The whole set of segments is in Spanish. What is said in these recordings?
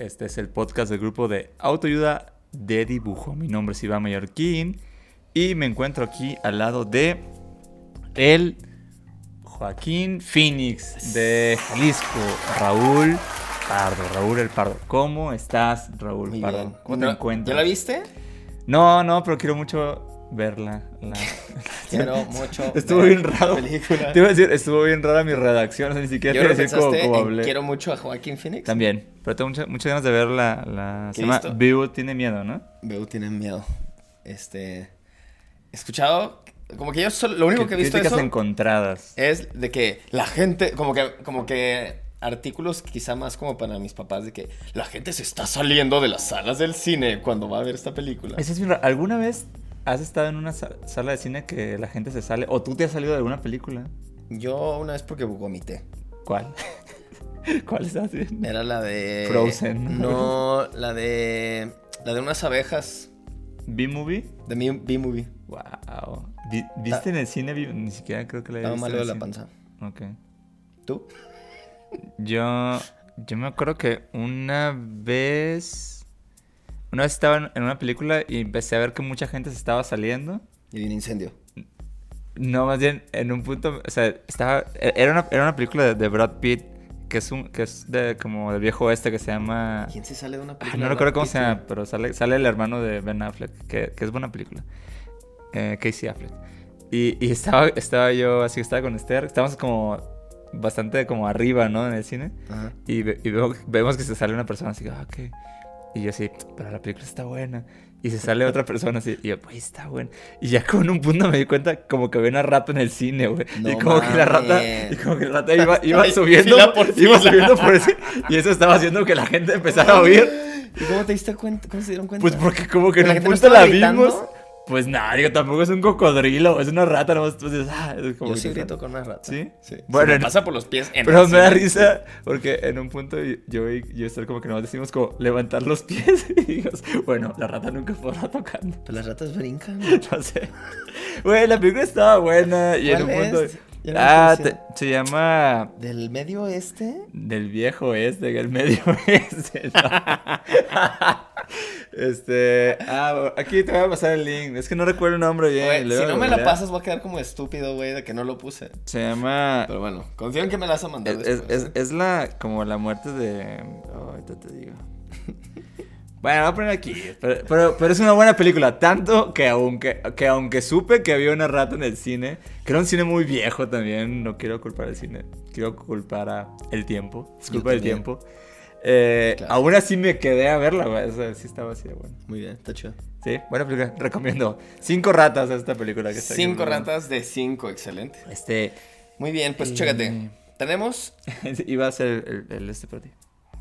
este es el podcast del grupo de autoayuda de dibujo. Mi nombre es Iván Mallorquín y me encuentro aquí al lado de el Joaquín Phoenix de Jalisco, Raúl Pardo. Raúl el Pardo. ¿Cómo estás, Raúl Muy Pardo? bien. ¿Cómo te ¿Ya- encuentras? ¿Ya la viste? No, no, pero quiero mucho verla. la- Quiero mucho. Estuvo bien raro. la película. Te iba a decir, estuvo bien rara mi redacción, o sea, ni siquiera Yo te lo voy a decir cómo, cómo en hablé. Quiero mucho a Joaquín Phoenix. También, pero tengo mucha- muchas ganas de ver la... la se ¿Qué llama? Bill tiene miedo, ¿no? Veo, tienen miedo. Este. He escuchado. Como que yo solo, lo único que he visto eso encontradas. es de que la gente. Como que. Como que. Artículos quizá más como para mis papás de que la gente se está saliendo de las salas del cine cuando va a ver esta película. Eso es bien raro. ¿Alguna vez has estado en una sa- sala de cine que la gente se sale? ¿O tú te has salido de alguna película? Yo una vez porque vomité. ¿Cuál? ¿Cuál estás viendo? Era la de. Frozen. No, la de. La de unas abejas. ¿B-Movie? De B-Movie. Wow. Vi- ¿Viste en el cine? Ni siquiera creo que la Estaba visto malo de la cine. panza. Ok. ¿Tú? Yo, yo me acuerdo que una vez, una vez estaba en- una película y empecé a ver que mucha gente se estaba saliendo. Y vi un incendio. No, más bien en un punto, o sea, estaba, e- era una, era una película de, de Brad Pitt que es un, que es de como del viejo oeste que se llama, ¿Quién se sale de una Ah, película? no de recuerdo cómo Pitt, se llama, pero sale, sale el hermano de Ben Affleck, que, que es buena película, eh, Casey Affleck. Y, y estaba, estaba yo, así estaba con Esther, estábamos como bastante como arriba, ¿no? En el cine. Ajá. Y, y veo- vemos que se sale una persona así, ah, ok. Y yo así, pero la película está buena. Y se sale otra persona así, y yo, pues está buena. Y ya como en un punto me di cuenta como que había una rata en el cine, güey. No y como que la rata, y como que la rata iba, iba subiendo, fila por iba subiendo por ese. Y eso estaba haciendo que la gente empezara a oír. ¿Y cómo te diste cuenta? ¿Cómo se dieron cuenta? Pues porque como que en ¿La un no punto la vimos. Pues nada, digo, tampoco es un cocodrilo, es una rata, nomás tú dices, ah, es como Yo sí grito con una rata. ¿Sí? Sí. Bueno, Bueno, en- pasa por los pies en Pero me da risa porque en un punto yo y yo estar como que nos decimos como levantar los pies y digas, bueno, la rata nunca podrá tocando. Pero las ratas brincan. No sé. Güey, la película estaba buena y en un ¿Cuál punto. es? No Ah, te- se llama ¿Del medio oeste? Del viejo este, el medio este. no. Este. Ah, aquí te voy a pasar el link. Es que no recuerdo el nombre bien. Si no me la pasas voy a quedar como estúpido, güey, de que no lo puse. Se llama. Pero bueno, confío en que me la vas a mandar Es, es, después. es, ¿eh? es la como la muerte de. Oh, ahorita te digo. Bueno, voy a poner aquí. Pero, pero, pero es una buena película. Tanto que aunque, que aunque supe que había una rata en el cine, que era un cine muy viejo también, no quiero culpar al cine. Quiero culpar a el tiempo. Es culpa del tiempo. Eh, Claro. Aún así me quedé a verla, güey. O sea, sí estaba así de bueno. Muy bien, está chido. Sí, buena película. Recomiendo. Cinco ratas a esta película que está aquí. Cinco ratas de cinco, excelente. Este. Muy bien, pues Eh. chécate. Tenemos. Iba a ser el, el- el este para ti.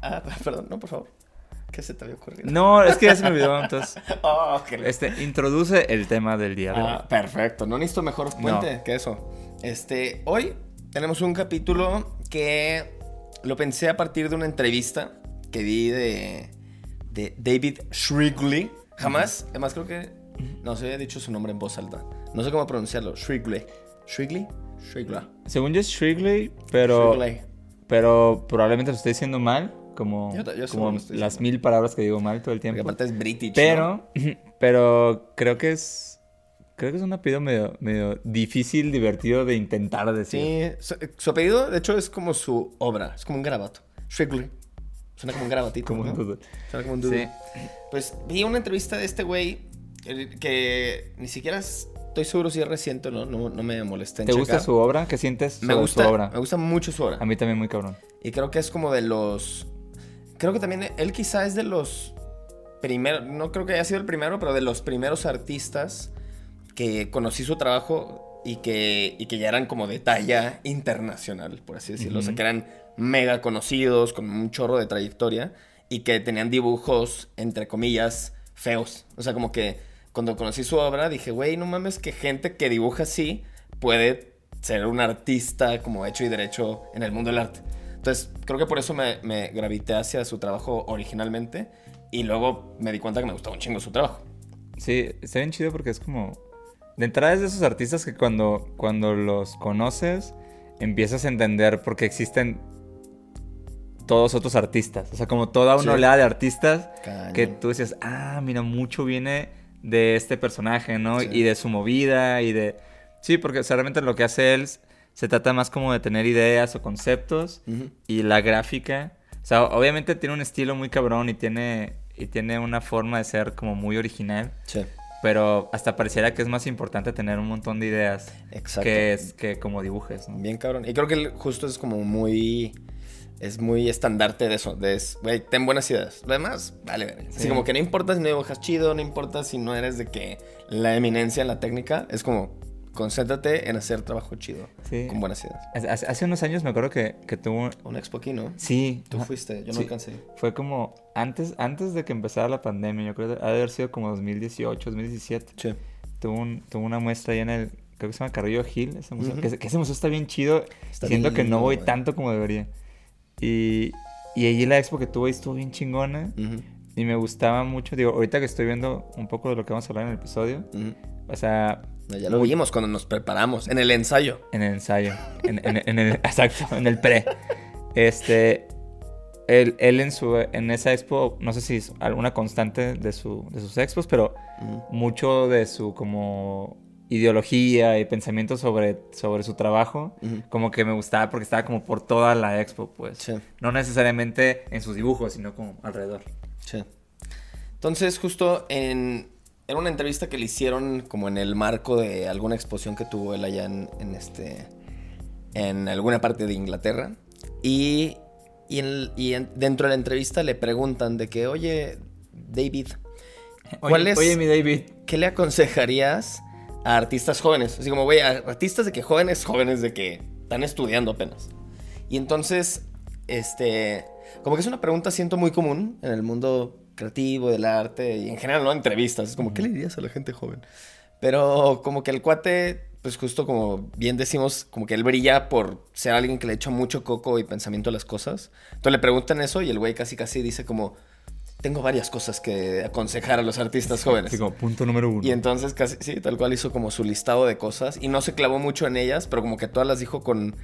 Ah, perdón, no, por favor. ¿Qué se te había ocurrido? No, es que ya se me olvidó, entonces. Oh, qué Este, introduce el tema del día de hoy. Ah, perfecto. No necesito mejor puente que eso. Este, hoy tenemos un capítulo que lo pensé a partir de una entrevista que vi de, de David Shrigley. Jamás, además creo que no se había dicho su nombre en voz alta. No sé cómo pronunciarlo. Shrigley. Shrigley. Shrigley. Según yo es Shrigley, pero, Shrigley. pero probablemente lo estoy diciendo mal, como, Yo como las mil palabras que digo mal todo el Porque tiempo. aparte es British. ¿no? Pero, pero creo que es, creo que es un apellido medio, medio difícil, divertido de intentar decir. Sí, su, su apellido, de hecho, es como su obra. Es como un garabato. Shrigley. Suena como un garabatito. Como ¿no? un doodle. Suena como un doodle. Sí. Pues vi una entrevista de este güey que ni siquiera estoy seguro si es reciente o no, no, no me molesta en ¿Te gusta su obra? ¿Qué sientes me sobre gusta, su obra? me gusta mucho su obra. A mí también muy cabrón. Y creo que es como de los... Creo que también él quizá es de los primeros, no creo que haya sido el primero, pero de los primeros artistas que conocí su trabajo y que, y que ya eran como de talla internacional, por así decirlo. O sea, que eran mega conocidos, con un chorro de trayectoria. y que tenían dibujos, entre comillas, feos. O sea, como que cuando conocí su obra dije, güey, no mames que gente que dibuja así puede ser un artista como hecho y derecho en el mundo del arte. Entonces, creo que por eso me, me gravité hacia su trabajo originalmente y luego me di cuenta que me gustaba un chingo su trabajo. Sí, está bien chido porque es como... De entrada es de esos artistas que cuando, cuando los conoces empiezas a entender por qué existen todos otros artistas. O sea, como toda una Sí. oleada de artistas que tú dices, ah, mira, mucho viene de este personaje, ¿no? Sí. Y de su movida y de... Sí, porque o sea, realmente lo que hace él se trata más como de tener ideas o conceptos y la gráfica. O sea, obviamente tiene un estilo muy cabrón y tiene, y tiene una forma de ser como muy original. Sí, Pero hasta pareciera que es más importante tener un montón de ideas exacto. que, es, que como dibujes, ¿no? Bien cabrón. Y creo que justo es como muy... Es muy estandarte de eso. De, es, güey, ten buenas ideas. Lo demás, vale, verga. Así Sí. como que no importa si no dibujas chido, no importa si no eres de que la eminencia en la técnica. Es como, concéntrate en hacer trabajo chido. Sí. Con buenas ideas. Hace- unos años me acuerdo que, que tuvo... Un expo aquí, ¿no? Sí. Tú fuiste, yo no Sí. alcancé. Fue como antes, antes de que empezara la pandemia, yo creo que ha de haber sido como 2018, 2017. Sí. Tuvo, un, tuvo una muestra ahí en el, creo que se llama Carrillo Gil, ese museo, Ujú. que, que ese museo está bien chido. Está Siento bien que no lindo, voy güey. tanto como debería. Y, y allí la expo que tuve ahí estuvo bien chingona. Ujú, Y me gustaba mucho, digo, ahorita que estoy viendo un poco de lo que vamos a hablar en el episodio, ujú. o sea, No, Ya lo vimos cuando nos preparamos, en el ensayo. en el ensayo, en, en- en el, exacto, en el pre. Este, él, él en, su, en esa expo, no sé si es alguna constante de, su, de sus expos, pero mucho de su como ideología y pensamiento sobre, sobre su trabajo, como que me gustaba porque estaba como por toda la expo, pues. Sí. No necesariamente en sus dibujos, sino como alrededor. Sí. Entonces, justo en, en una entrevista que le hicieron como en el marco de alguna exposición que tuvo él allá en, en este en alguna parte de Inglaterra y, y, en- y en- dentro de la entrevista le preguntan de que, oye, David, ¿cuál oye, es, Oye, mi David. qué le aconsejarías a artistas jóvenes? Así como, güey, a artistas de que jóvenes, jóvenes de que están estudiando apenas. Y entonces, este, como que es una pregunta siento muy común en el mundo creativo, del arte y en general, ¿no? Entrevistas. Es como, ¿qué le dirías a la gente joven? Pero como que el cuate, pues justo como bien decimos, como que él brilla por ser alguien que le echa mucho coco y pensamiento a las cosas. Entonces le preguntan eso y el güey casi casi dice como, tengo varias cosas que aconsejar a los artistas jóvenes. Punto número uno. Y entonces casi, sí, tal cual hizo como su listado de cosas y no se clavó mucho en ellas, pero como que todas las dijo con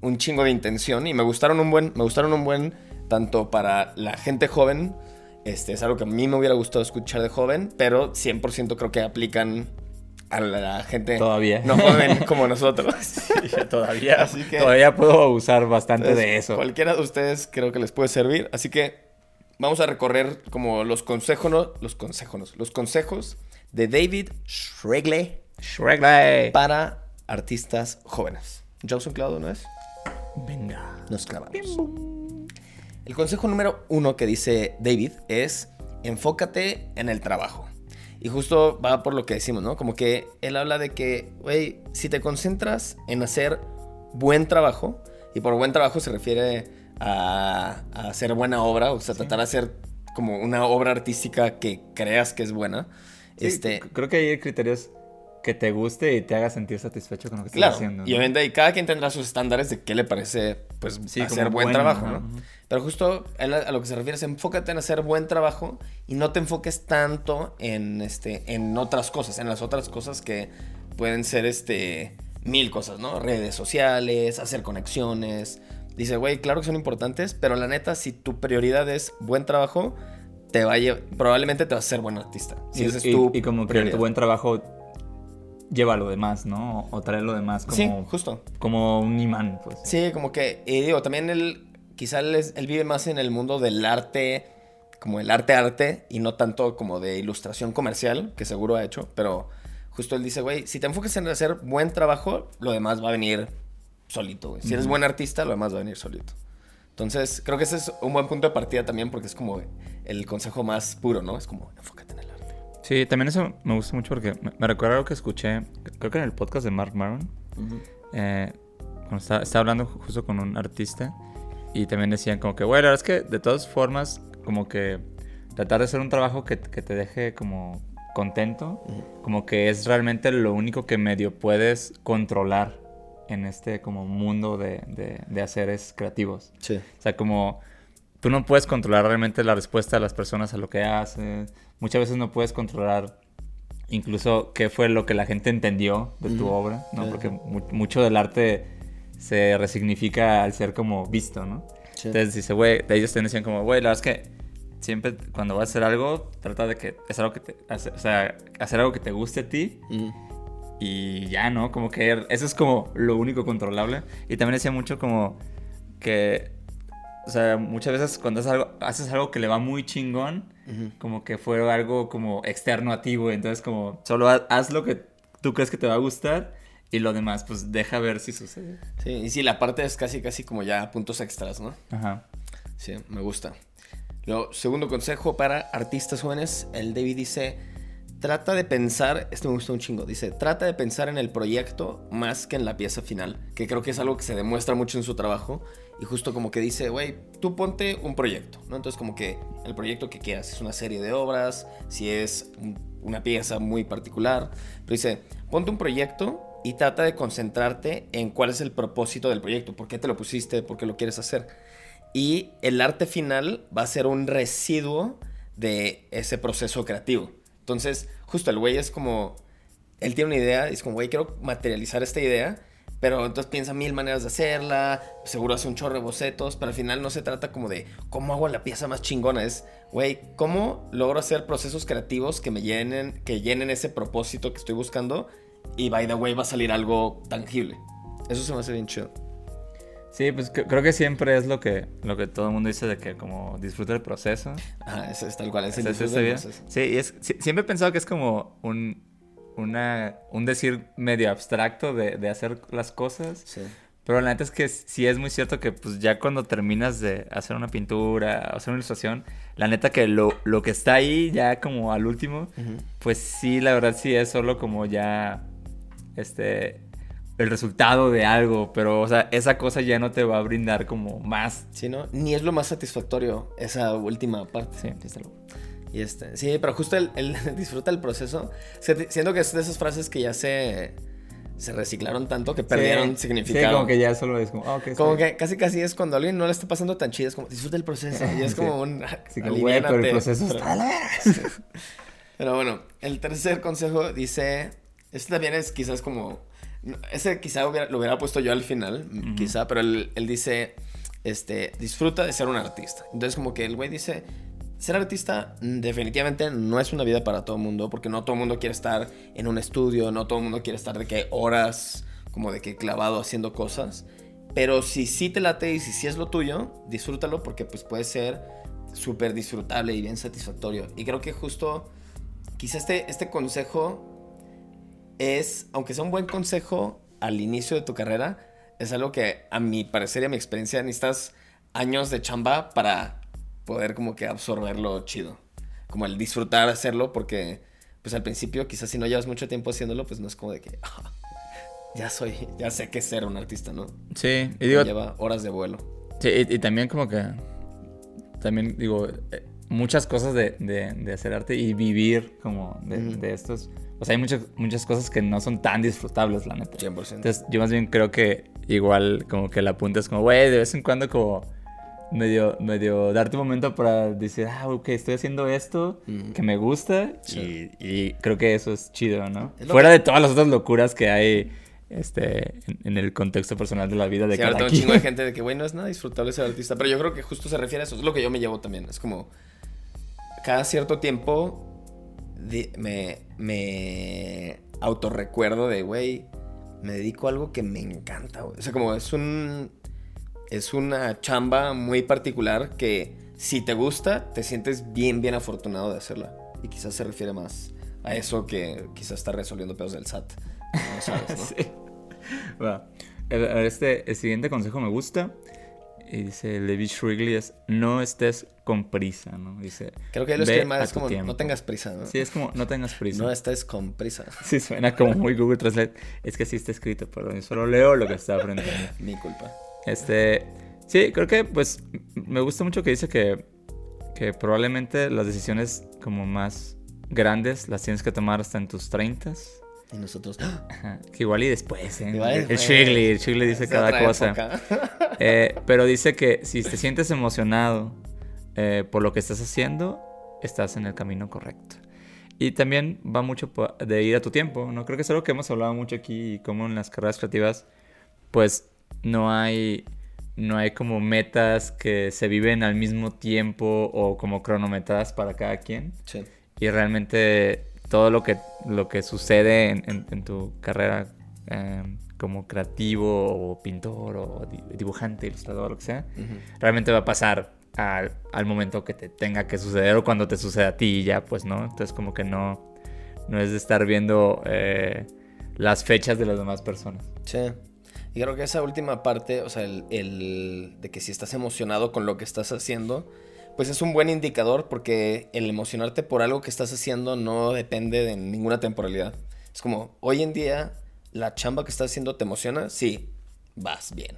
un chingo de intención y me gustaron un buen, me gustaron un buen tanto para la gente joven, este es algo que a mí me hubiera gustado escuchar de joven, pero 100% creo que aplican a la gente Todavía. no joven como nosotros. todavía, Así que- todavía puedo usar bastante Entonces, de eso. Cualquiera de ustedes creo que les puede servir. Así que vamos a recorrer como los consejos, los consejos, los consejos de David Shregley Shregley. para artistas jóvenes. Johnson Claudio, ¿no es? Venga. Nos clavamos. El consejo número uno que dice David es enfócate en el trabajo. Y justo va por lo que decimos, ¿no? Como que él habla de que, güey, si te concentras en hacer buen trabajo, y por buen trabajo se refiere a, a hacer buena obra, o sea, tratar de hacer como una obra artística que creas que es buena. Sí, este, creo que ahí el criterio es que te guste y te haga sentir satisfecho con lo que estás haciendo. y ¿no? obviamente y cada quien tendrá sus estándares de qué le parece, pues, Sí, hacer buen bueno, trabajo, ¿no? Pero justo a, lo que se refiere es enfócate en hacer buen trabajo y no te enfoques tanto en, este, en otras cosas, en las otras cosas que pueden ser, este, mil cosas, ¿no? Redes sociales, hacer conexiones. Dice, güey, claro que son importantes, pero la neta, si tu prioridad es buen trabajo, te va a lle- probablemente te vas a ser buen artista. Si y, ese es y- tu y como que prioridad. tu buen trabajo lleva lo demás, ¿no? O trae lo demás como, Sí, justo. como un imán, pues. Sí, como que, y digo, también él, quizá él, vive más en el mundo del arte, como el arte-arte, y no tanto como de ilustración comercial, que seguro ha hecho, pero justo él dice, güey, si te enfocas en hacer buen trabajo, lo demás va a venir solito, güey. Si eres buen artista, lo demás va a venir solito. Entonces, creo que ese es un buen punto de partida también, porque es como el consejo más puro, ¿no? Es como, enfócate. Sí, también eso me gusta mucho porque me, me recuerda algo que escuché, creo que en el podcast de Mark Maron, eh, cuando estaba, estaba hablando ju- justo con un artista y también decían como que, bueno, la verdad es que de todas formas como que tratar de hacer un trabajo que, que te deje como contento, como que es realmente lo único que medio puedes controlar en este como mundo de, de, de haceres creativos. Sí. O sea, como tú no puedes controlar realmente la respuesta de las personas a lo que hacen. Muchas veces no puedes controlar incluso qué fue lo que la gente entendió de tu obra, ¿no? Porque mu- mucho del arte se resignifica al ser como visto, ¿no? Sí. Entonces dice, güey, ellos te decían como, güey, la verdad es que siempre cuando vas a hacer algo, trata de que es algo que te, hace- o sea, hacer algo que te guste a ti y ya, ¿no? Como que eso es como lo único controlable. Y también decía mucho como que, o sea, muchas veces cuando haces algo, haces algo que le va muy chingón, como que fue algo como externo a ti, güey. Entonces como solo haz, haz lo que tú crees que te va a gustar y lo demás, pues deja ver si sucede. Sí, y sí, la parte es casi, casi como ya puntos extras, ¿no? Ajá. Sí, me gusta. Luego, segundo consejo para artistas jóvenes, el David dice, trata de pensar, este me gusta un chingo, dice, trata de pensar en el proyecto más que en la pieza final, que creo que es algo que se demuestra mucho en su trabajo, y justo como que dice, güey, tú ponte un proyecto, ¿no? Entonces como que el proyecto que quieras, si es una serie de obras, si es un- una pieza muy particular, pero dice, ponte un proyecto y trata de concentrarte en cuál es el propósito del proyecto, por qué te lo pusiste, por qué lo quieres hacer. Y el arte final va a ser un residuo de ese proceso creativo. Entonces, justo el güey es como, él tiene una idea, es como, güey, quiero materializar esta idea, pero entonces piensa mil maneras de hacerla, seguro hace un chorro de bocetos, pero al final no se trata como de cómo hago la pieza más chingona, es, güey, cómo logro hacer procesos creativos que me llenen, que llenen ese propósito que estoy buscando, y by the way va a salir algo tangible. Eso se me hace bien chido. Sí, pues cre- creo que siempre es lo que, lo que todo el mundo dice de que como disfruta el proceso. Ajá, eso es tal cual, es el O sea, ¿sí disfrute está del bien? proceso. Sí, y es, sí, siempre he pensado que es como un, una, un decir medio abstracto de, de hacer las cosas. Sí. Pero la neta es que sí es muy cierto que pues ya cuando terminas de hacer una pintura hacer una ilustración, la neta que lo, lo que está ahí ya como al último, Ujú. pues sí, la verdad sí es solo como ya este el resultado de algo, pero o sea, esa cosa ya no te va a brindar como más. Sí, ¿no? Ni es lo más satisfactorio esa última parte. Sí, está loco. Y este, sí, pero justo el, el disfruta el proceso. Siento que es de esas frases que ya se, se reciclaron tanto que perdieron Sí, significado. Sí, como que ya solo es como, ah, ok, está Como que casi casi es cuando a alguien no le está pasando tan chido, es como disfruta el proceso. Y es Sí. como un. Sí, como, güey, pero el proceso Pero- está la verga. Pero bueno, el tercer consejo dice, este también es quizás como, ese quizá hubiera- lo hubiera puesto yo al final, Ujú. quizá, pero él, él dice, este, disfruta de ser un artista. Entonces como que el güey dice, ser artista mm, definitivamente no es una vida para todo el mundo, porque no todo el mundo quiere estar en un estudio, no todo el mundo quiere estar de que horas, como de que clavado haciendo cosas. Pero si sí te late y si es lo tuyo, disfrútalo porque pues puede ser súper disfrutable y bien satisfactorio. Y creo que justo quizá este, este consejo es, aunque sea un buen consejo al inicio de tu carrera, es algo que a mi parecer y a mi experiencia necesitas años de chamba para poder como que absorberlo chido. Como el disfrutar hacerlo porque pues al principio quizás si no llevas mucho tiempo haciéndolo pues no es como de que "Ah, ya soy, ya sé qué es ser un artista, ¿no? Sí, y digo, Lleva horas de vuelo. Sí, y, y también como que... También digo, eh, muchas cosas de, de- de hacer arte y vivir como de, Ujú. de estos... O sea, hay muchas, muchas cosas que no son tan disfrutables, la neta. 100%. Entonces, yo más bien creo que igual como que la apunta es como, güey, de vez en cuando como medio, medio darte un momento para decir, ah, ok, estoy haciendo esto Ujú. que me gusta Sí. y, y creo que eso es chido, ¿no? Es Fuera que- de todas las otras locuras que hay este, en, en el contexto personal de la vida de Sí, cada ahora tengo un chingo de gente de que, güey, no es nada disfrutable ser artista. Pero yo creo que justo se refiere a eso. Es lo que yo me llevo también. Es como, cada cierto tiempo di- me, me autorrecuerdo de, güey, me dedico a algo que me encanta, güey. O sea, como es un... Es una chamba muy particular que si te gusta, te sientes bien, bien afortunado de hacerla. Y quizás se refiere más a eso que quizás está resolviendo pedos del SAT. No sabes, ¿no? Sí. Va. El- Este, el siguiente consejo me gusta. Y dice Levi Shrigley es no estés con prisa, ¿no? Dice. Creo que lo "Ve escribe mal, a es como, tiempo". no tengas prisa, ¿no? Sí, es como no tengas prisa. No estés con prisa. Sí, suena como muy Google Translate. Es que así está escrito, perdón. Yo solo leo lo que está aprendiendo. Mi culpa. Este. Sí, creo que pues me gusta mucho que dice que. que probablemente las decisiones como más grandes las tienes que tomar hasta en tus 30 y nosotros. Ajá, que igual y después, ¿eh? Igual el. Shigley, el Shigley dice Es cada cosa. Eh, pero dice que si te sientes emocionado eh, por lo que estás haciendo, estás en el camino correcto. Y también va mucho de ir a tu tiempo, ¿no? Creo que es algo que hemos hablado mucho aquí, y como en las carreras creativas, pues no hay, no hay como metas que se viven al mismo tiempo o como cronometradas para cada quien. Sí. Y realmente todo lo que, lo que sucede en, en- en tu carrera eh, como creativo o pintor o di- dibujante, ilustrador, lo que sea, realmente va a pasar al, al momento que te tenga que suceder o cuando te suceda a ti y ya, pues, ¿no? Entonces como que no, no es de estar viendo eh, las fechas de las demás personas. Sí. Y creo que esa última parte, o sea, el, de que si estás emocionado con lo que estás haciendo, pues es un buen indicador porque el emocionarte por algo que estás haciendo no depende de ninguna temporalidad. Es como, hoy en día, la chamba que estás haciendo te emociona, sí, vas bien.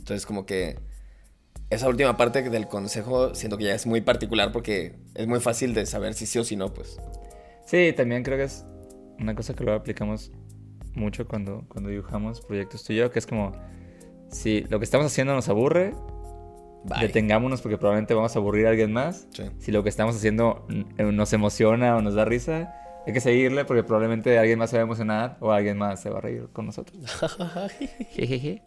Entonces como que esa última parte del consejo siento que ya es muy particular porque es muy fácil de saber si sí o si no, pues. Sí, también creo que es una cosa que luego aplicamos mucho cuando, cuando dibujamos proyectos tú y yo, que es como, si lo que estamos haciendo nos aburre, Bye. detengámonos porque probablemente vamos a aburrir a alguien más. Sí. Si lo que estamos haciendo nos emociona o nos da risa, hay que seguirle porque probablemente alguien más se va a emocionar o alguien más se va a reír con nosotros. Jejeje.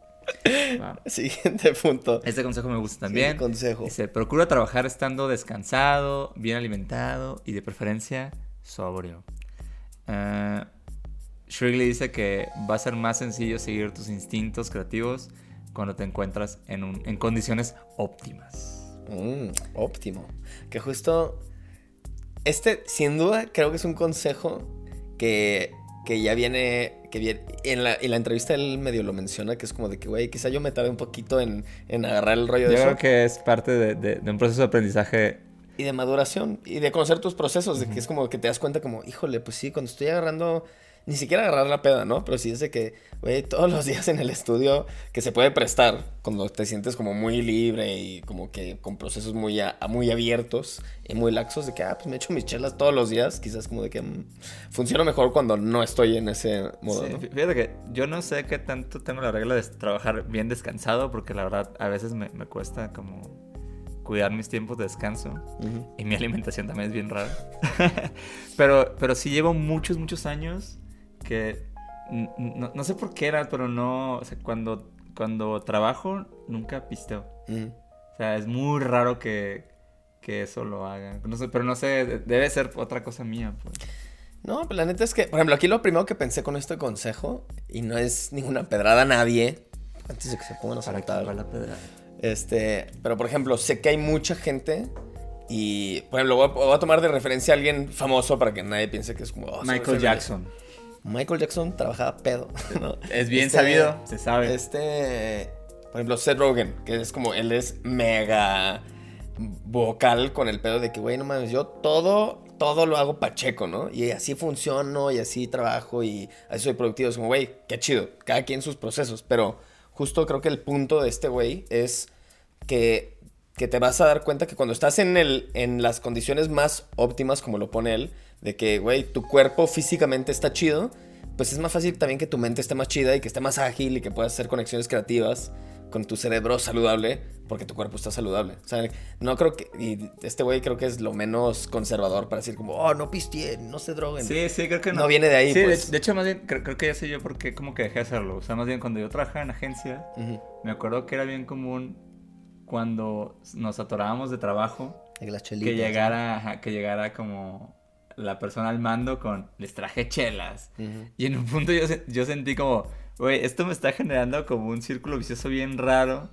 Va. Siguiente punto. Este consejo me gusta también. Sí, consejo. Dice, procura trabajar estando descansado, bien alimentado y de preferencia sobrio. Eh, Shrigley dice que va a ser más sencillo seguir tus instintos creativos cuando te encuentras en, un- en condiciones óptimas. Mm, óptimo. Que justo. Este, sin duda, creo que es un consejo que, que ya viene. Que viene en, la, en la entrevista él medio lo menciona, que es como de que, güey, quizá yo me tardé un poquito en, en agarrar el rollo Yo de eso. creo que es parte de, de- de un proceso de aprendizaje. Y de maduración. Y de conocer tus procesos. De que es como que te das cuenta, como, híjole, pues sí, cuando estoy agarrando. Ni siquiera agarrar la peda, ¿no? Pero sí es de que, güey, todos los días en el estudio que se puede prestar cuando te sientes como muy libre y como que con procesos muy, a- muy abiertos y muy laxos, de que, ah, pues me echo mis chelas todos los días. Quizás como de que mm, funciona mejor cuando no estoy en ese modo, Sí, ¿no? fí- Fíjate que yo no sé qué tanto tengo la regla de trabajar bien descansado porque la verdad a veces me, me cuesta como cuidar mis tiempos de descanso. Ujú. Y mi alimentación también es bien rara. pero, pero sí llevo muchos, muchos años que no, no sé por qué era, pero no, o sea, cuando, cuando trabajo nunca pisteo. O sea, es muy raro que, que eso lo haga. No sé, pero no sé, de- debe ser otra cosa mía. Pues. No, pues la neta es que, por ejemplo, aquí lo primero que pensé con este consejo, y no es ninguna pedrada a nadie, antes de que se pongan a saltar. va la pedrada. Este, pero por ejemplo, sé que hay mucha gente y, por ejemplo, voy a, voy a tomar de referencia a alguien famoso para que nadie piense que es como... oh, Michael Jackson. Michael Jackson trabajaba pedo. ¿no? Es bien Este- sabido, se sabe. Este, por ejemplo, Seth Rogen, que es como, él es mega vocal con el pedo de que, güey, no mames, yo todo, todo lo hago pacheco, ¿no? Y así funciono y así trabajo y así soy productivo. Es como, güey, qué chido, cada quien sus procesos, pero justo creo que el punto de este güey es que, que te vas a dar cuenta que cuando estás en, el, en las condiciones más óptimas, como lo pone él, de que, güey, tu cuerpo físicamente está chido, pues es más fácil también que tu mente esté más chida y que esté más ágil y que puedas hacer conexiones creativas con tu cerebro saludable porque tu cuerpo está saludable. O sea, no creo que... Y este güey creo que es lo menos conservador para decir como, oh, no pisteen, no se droguen. Sí, sí, creo que no. No viene de ahí, Sí, de- pues. de, hecho, más bien, creo, creo que ya sé yo por qué como que dejé de hacerlo. O sea, más bien cuando yo trabajaba en agencia, me acuerdo que era bien común cuando nos atorábamos de trabajo Y las chelitas, que llegara, ajá, que llegara como la persona al mando con les traje chelas. Y en un punto yo, yo sentí como, güey, esto me está generando como un círculo vicioso bien raro.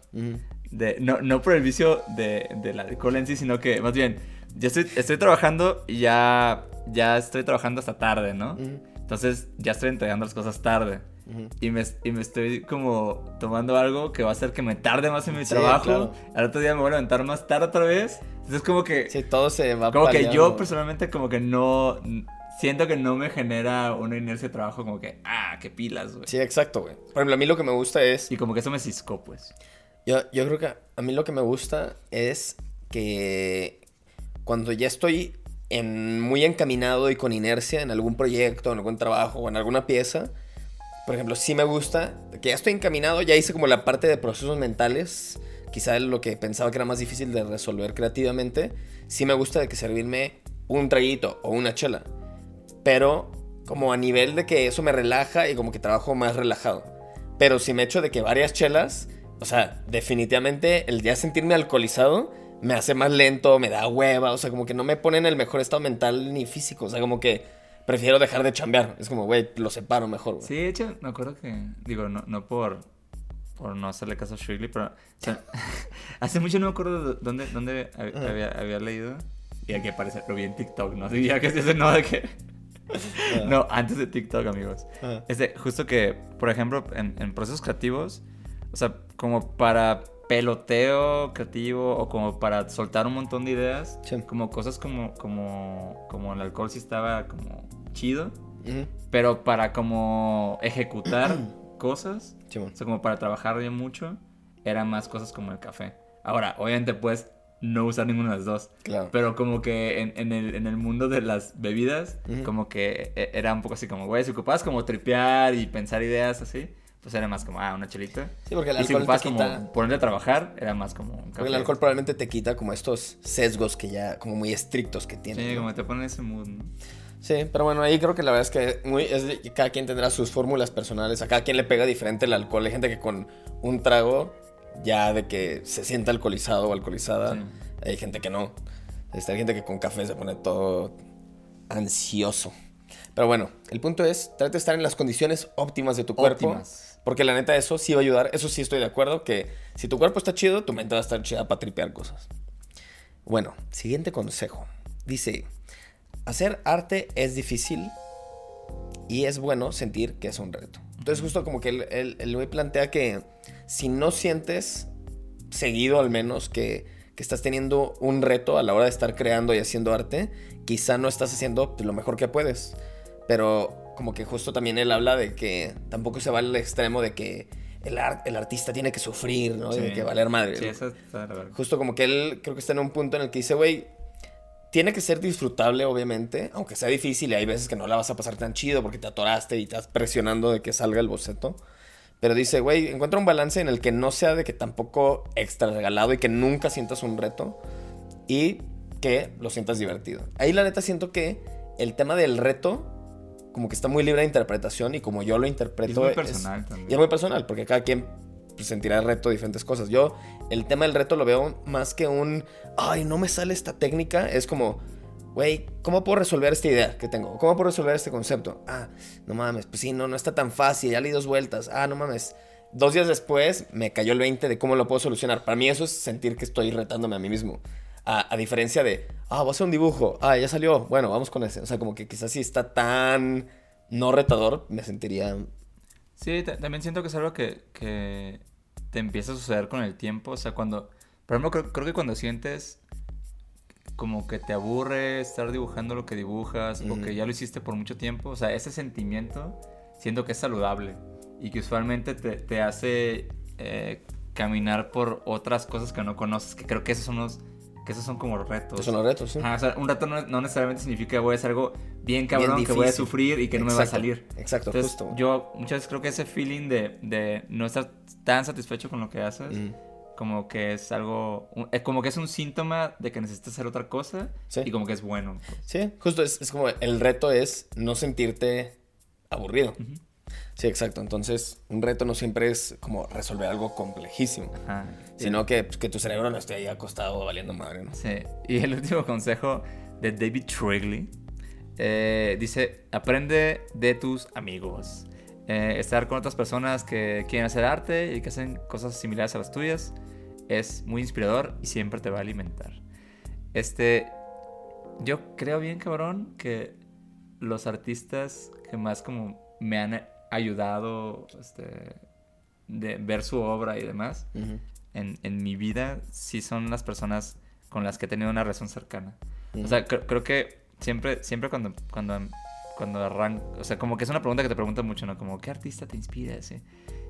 De, no, no por el vicio de, de la alcohol en sí, sino que más bien, ya estoy, estoy trabajando y ya, ya estoy trabajando hasta tarde, ¿no? Entonces ya estoy entregando las cosas tarde. Y me, y me estoy como tomando algo que va a hacer que me tarde más en mi Sí, trabajo. claro. Al otro día me voy a levantar más tarde otra vez. Entonces como que... Sí, todo se va como que yo personalmente como que no... Siento que no me genera una inercia de trabajo como que... Ah, qué pilas, güey. Sí, exacto, güey. Por ejemplo, a mí lo que me gusta es... Y como que eso me ciscó, pues. Yo, yo creo que a mí lo que me gusta es que, cuando ya estoy en, muy encaminado y con inercia en algún proyecto, en algún trabajo o en alguna pieza, por ejemplo, sí me gusta, que ya estoy encaminado, ya hice como la parte de procesos mentales, quizá lo que pensaba que era más difícil de resolver creativamente, sí me gusta de que servirme un traguito o una chela, pero como a nivel de que eso me relaja y como que trabajo más relajado. Pero si me echo de que varias chelas, o sea, definitivamente el día sentirme alcoholizado me hace más lento, me da hueva, o sea, como que no me pone en el mejor estado mental ni físico, o sea, como que prefiero dejar de chambear. Es como, güey, lo separo mejor, güey. Sí, de hecho, me acuerdo que, digo, no, no por, por no hacerle caso a Shirley, pero o sea, hace mucho no me acuerdo dónde, dónde había, había, leído. Y aquí aparece, lo vi en TikTok, ¿no? Sí, ya que se no de que... no, antes de TikTok, amigos. Este, justo que, por ejemplo, en, en procesos creativos, o sea, como para peloteo creativo o como para soltar un montón de ideas. Como cosas como, como, como el alcohol sí estaba como chido. Pero para como ejecutar cosas, o sea, como para trabajar bien mucho, eran más cosas como el café. Ahora, obviamente puedes no usar ninguna de las dos. Claro. Pero como que en, en, el, en el mundo de las bebidas, como que e, era un poco así como, güey, si ocupabas como tripear y pensar ideas así pues era más como, ah, una chelita. Sí, porque el alcohol y si te quita... como ponerte a trabajar, era más como un Porque el alcohol probablemente te quita como estos sesgos que ya, como muy estrictos que tiene. Sí, como te pone ese mood, ¿no? Sí, pero bueno, ahí creo que la verdad es que muy, es cada quien tendrá sus fórmulas personales. A cada quien le pega diferente el alcohol. Hay gente que con un trago ya de que se sienta alcoholizado o alcoholizada. Hay gente que no. Este, hay gente que con café se pone todo ansioso. Pero bueno, el punto es, trata de estar en las condiciones óptimas de tu cuerpo. Porque la neta, eso sí va a ayudar. Eso sí estoy de acuerdo. Que si tu cuerpo está chido, tu mente va a estar chida para tripear cosas. Bueno, siguiente consejo. Dice: Hacer arte es difícil y es bueno sentir que es un reto. Entonces, justo como que el, el, plantea que si no sientes, seguido al menos, que, que, estás teniendo un reto a la hora de estar creando y haciendo arte, quizá no estás haciendo lo mejor que puedes. Pero como que justo también él habla de que tampoco se va al extremo de que el, el artista tiene que sufrir, ¿no? De que valer madre. Sí, eso está Justo como que él creo que está en un punto en el que dice, güey, tiene que ser disfrutable, obviamente, aunque sea difícil y hay veces que no la vas a pasar tan chido porque te atoraste y estás presionando de que salga el boceto. Pero dice, güey, encuentra un balance en el que no sea de que tampoco extra regalado y que nunca sientas un reto y que lo sientas divertido. Ahí la neta siento que el tema del reto como que está muy libre de interpretación y como yo lo interpreto. es muy personal también. Y es muy personal, porque cada quien pues, sentirá el reto de diferentes cosas. Yo, el tema del reto lo veo más que un, ay, no me sale esta técnica. Es como, güey, ¿cómo puedo resolver esta idea que tengo? ¿Cómo puedo resolver este concepto? Ah, no mames, pues sí, no, no está tan fácil, ya le di dos vueltas. Ah, no mames. Dos días después me cayó el 20 de cómo lo puedo solucionar. Para mí eso es sentir que estoy retándome a mí mismo. A, diferencia de, ah, voy a hacer un dibujo, ah, ya salió, bueno, vamos con ese. O sea, como que quizás si está tan no retador, me sentiría... Sí, también siento que es algo que, que, te empieza a suceder con el tiempo. O sea, cuando, por ejemplo, creo, creo que cuando sientes como que te aburre estar dibujando lo que dibujas o que ya lo hiciste por mucho tiempo, o sea, ese sentimiento siento que es saludable y que usualmente te, te hace eh, caminar por otras cosas que no conoces, que creo que esos son los que esos son como retos. Son los retos, sí. o sea, un reto no, necesariamente significa que voy a hacer algo bien cabrón, que voy a sufrir y que no me va a salir. Exacto, justo. Yo muchas veces creo que ese feeling de, de no estar tan satisfecho con lo que haces, como que es algo, como que es un síntoma de que necesitas hacer otra cosa y como que es bueno. Sí, justo es, es, como el reto es no sentirte aburrido. Sí, exacto. Entonces, un reto no siempre es como resolver algo complejísimo, sino que, pues, que, tu cerebro no esté ahí acostado valiendo madre, ¿no? Sí. Y el último consejo de David Trigley eh, dice: aprende de tus amigos. Eh, estar con otras personas que quieren hacer arte y que hacen cosas similares a las tuyas es muy inspirador y siempre te va a alimentar. Este, yo creo bien, cabrón, que los artistas que más como me han ayudado este, de ver su obra y demás en, en, mi vida, sí son las personas con las que he tenido una relación cercana. O sea, creo que siempre, siempre cuando, cuando, cuando arranco, o sea, como que es una pregunta que te preguntan mucho, ¿no? Como, ¿qué artista te inspira? ¿sí?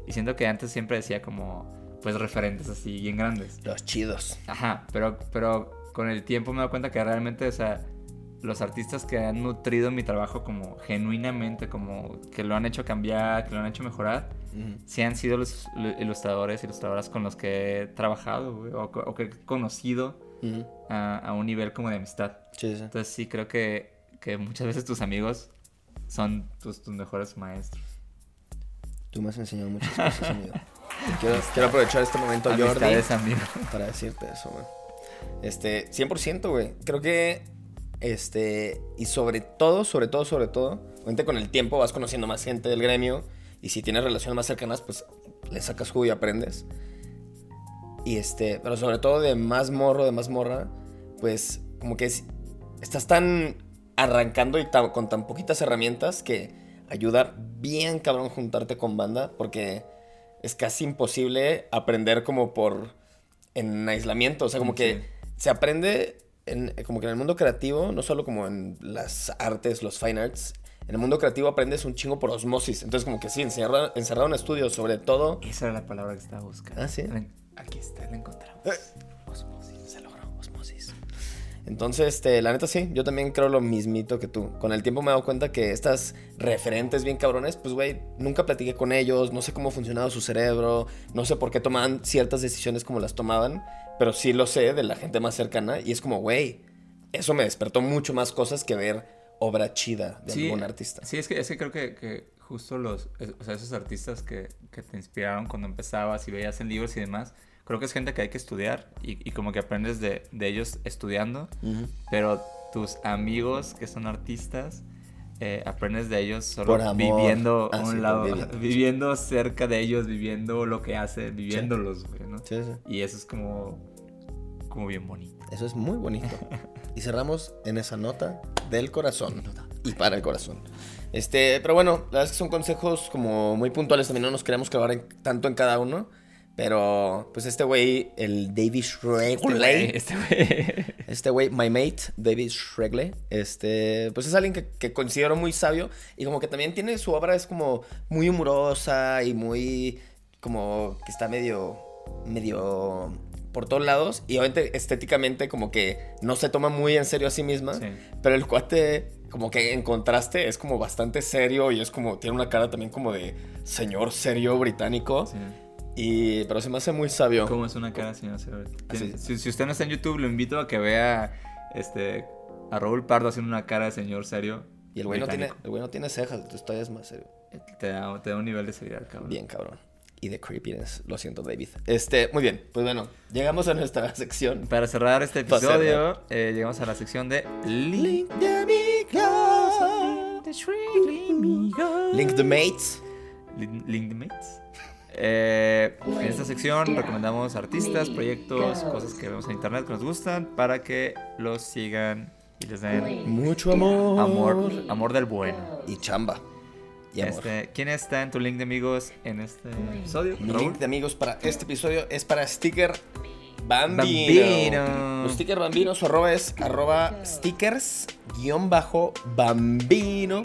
Y siento que antes siempre decía como, pues, referentes así bien grandes. Los chidos. Ajá, pero, pero con el tiempo me dado cuenta que realmente, o sea, los artistas que han nutrido mi trabajo como genuinamente, como que lo han hecho cambiar, que lo han hecho mejorar, sí han sido los ilustradores, ilustradoras con los que he trabajado, güey, o, o, que he conocido a, a, un nivel como de amistad. Sí, sí. Entonces sí creo que, que muchas veces tus amigos son tus, tus mejores maestros. Tú me has enseñado muchas cosas, amigo. Quiero, quiero, aprovechar este momento, Jordi, amigo. para decirte eso, güey. Este, 100%, güey. Creo que, este, y sobre todo, sobre todo, sobre todo, obviamente con el tiempo vas conociendo más gente del gremio y si tienes relaciones más cercanas, pues le sacas jugo y aprendes. Y este, pero sobre todo de más morro, de más morra, pues como que es, estás tan arrancando y con tan poquitas herramientas que ayuda bien cabrón juntarte con banda porque es casi imposible aprender como por en aislamiento, o sea, como que se aprende en, como que en el mundo creativo, no solo como en las artes, los fine arts, en el mundo creativo aprendes un chingo por osmosis. Entonces, como que sí, encerrado, encerrado en estudios, sobre todo. Esa era la palabra que estaba buscando. Ah, sí. Aquí está, la encontramos. Eh. Osmosis, se logró, osmosis. Entonces, este, la neta sí, yo también creo lo mismito que tú. Con el tiempo me he dado cuenta que estas referentes bien cabrones, pues, güey, nunca platiqué con ellos, no sé cómo funcionaba su cerebro, no sé por qué tomaban ciertas decisiones como las tomaban, pero sí lo sé de la gente más cercana y es como, güey, eso me despertó mucho más cosas que ver obra chida de algún artista. Sí, es que, es que creo que, que justo los, o sea, esos artistas que, que, te inspiraron cuando empezabas y veías en libros y demás, creo que es gente que hay que estudiar y, y como que aprendes de, de ellos estudiando, pero tus amigos que son artistas, eh, aprendes de ellos solo viviendo a ah, un lado, viviendo cerca de ellos, viviendo lo que hacen, viviéndolos, güey, ¿no? Sí, sí. Y eso es como, como bien bonito. Eso es muy bonito. y cerramos en esa nota del corazón y para el corazón. Este, pero bueno, la verdad es que son consejos como muy puntuales también, no nos queremos clavar en, tanto en cada uno. Pero, pues este güey, el David Shregley. Este güey. Este güey, my mate, David Shregley. Este, pues es alguien que, que, considero muy sabio. Y como que también tiene su obra, es como muy humorosa y muy. Como que está medio. medio. por todos lados. Y obviamente estéticamente, como que no se toma muy en serio a sí misma. Sí. Pero el cuate como que en contraste es como bastante serio y es como, tiene una cara también como de señor serio británico. Sí. Y, pero se me hace muy sabio. ¿Cómo es una cara, señor serio? Si, si, usted no está en YouTube, lo invito a que vea este, a Raúl Pardo haciendo una cara de señor serio. Y el güey no tiene, el güey no tiene cejas, entonces todavía es más serio. Te da, te da un nivel de seriedad, cabrón. Bien, cabrón. Y de creepiness, lo siento, David. Este, muy bien, pues bueno, llegamos a nuestra sección. Para cerrar este episodio, eh, llegamos a la sección de Link de amigos. Link the mates. Link, Link the mates. Eh, en esta sección recomendamos artistas, proyectos, cosas que vemos en internet que nos gustan para que los sigan y les den mucho amor. Amor, amor del bueno. Y chamba. Y amor. Este, ¿Quién está en tu link de amigos en este episodio? Mi link de amigos para este episodio es para Sticker Bambino. Bambino. Los sticker Bambino, su arroba es arroba stickers guion bajo bambino.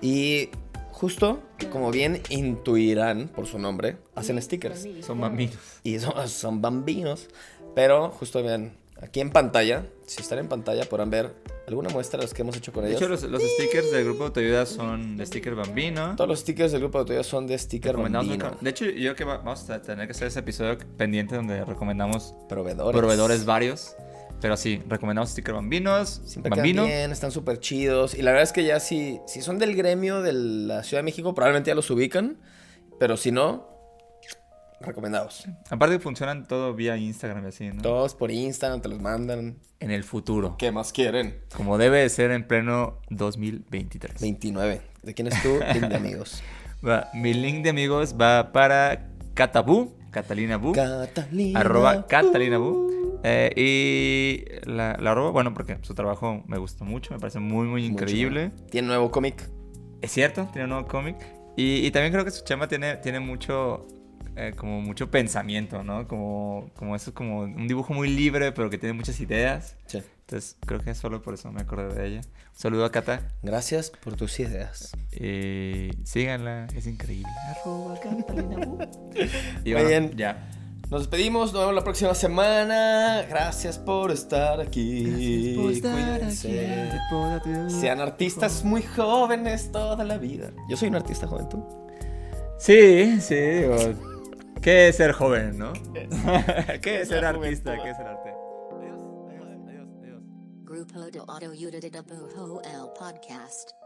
Y justo, como bien intuirán por su nombre, hacen stickers. Son bambinos. Y son, son bambinos. Pero justo vean, aquí en pantalla, si están en pantalla podrán ver alguna muestra de los que hemos hecho con ellos. De hecho, los, los, stickers del grupo de autoayuda son de sticker bambino. Todos los stickers del grupo de autoayuda son de sticker bambino. De hecho, yo creo que vamos a tener que hacer ese episodio pendiente donde recomendamos proveedores, proveedores varios. Pero sí, recomendamos sticker bambinos. Siempre bambino. bien, están súper chidos. Y la verdad es que ya si, si son del gremio de la Ciudad de México, probablemente ya los ubican. Pero si no, recomendados. Aparte funcionan todo vía Instagram y así, ¿no? Todos por Instagram, te los mandan. En el futuro. ¿Qué más quieren? Como debe de ser en pleno 2023. 29. ¿De quién es tu link de amigos? Va, mi link de amigos va para Catabú, Catalina Bu. Catalina. Arroba Catalina Bu. Eh, y la, la arroba, bueno, porque su trabajo me gustó mucho, me parece muy, muy increíble. Mucho. Tiene nuevo cómic. Es cierto, tiene un nuevo cómic. Y, y, también creo que su chamba tiene, tiene mucho, eh, como mucho pensamiento, ¿no? Como, como eso, como un dibujo muy libre, pero que tiene muchas ideas. Sí. Entonces, creo que solo por eso me acordé de ella. Un saludo a Cata. Gracias por tus ideas. Y síganla, es increíble. Arroba Catalina. Y bueno, ya. Nos despedimos, nos vemos la próxima semana. Gracias por estar aquí. Por estar Cuídense. aquí, Sean artistas muy jóvenes toda la vida. Yo soy un artista joven, ¿tú? Sí, sí, digo, ¿qué es ser joven, no? ¿Qué es ser artista? juventud. ¿Qué es ser arte? Adiós, adiós, adiós, adiós. Grupo de de Bujo el Podcast.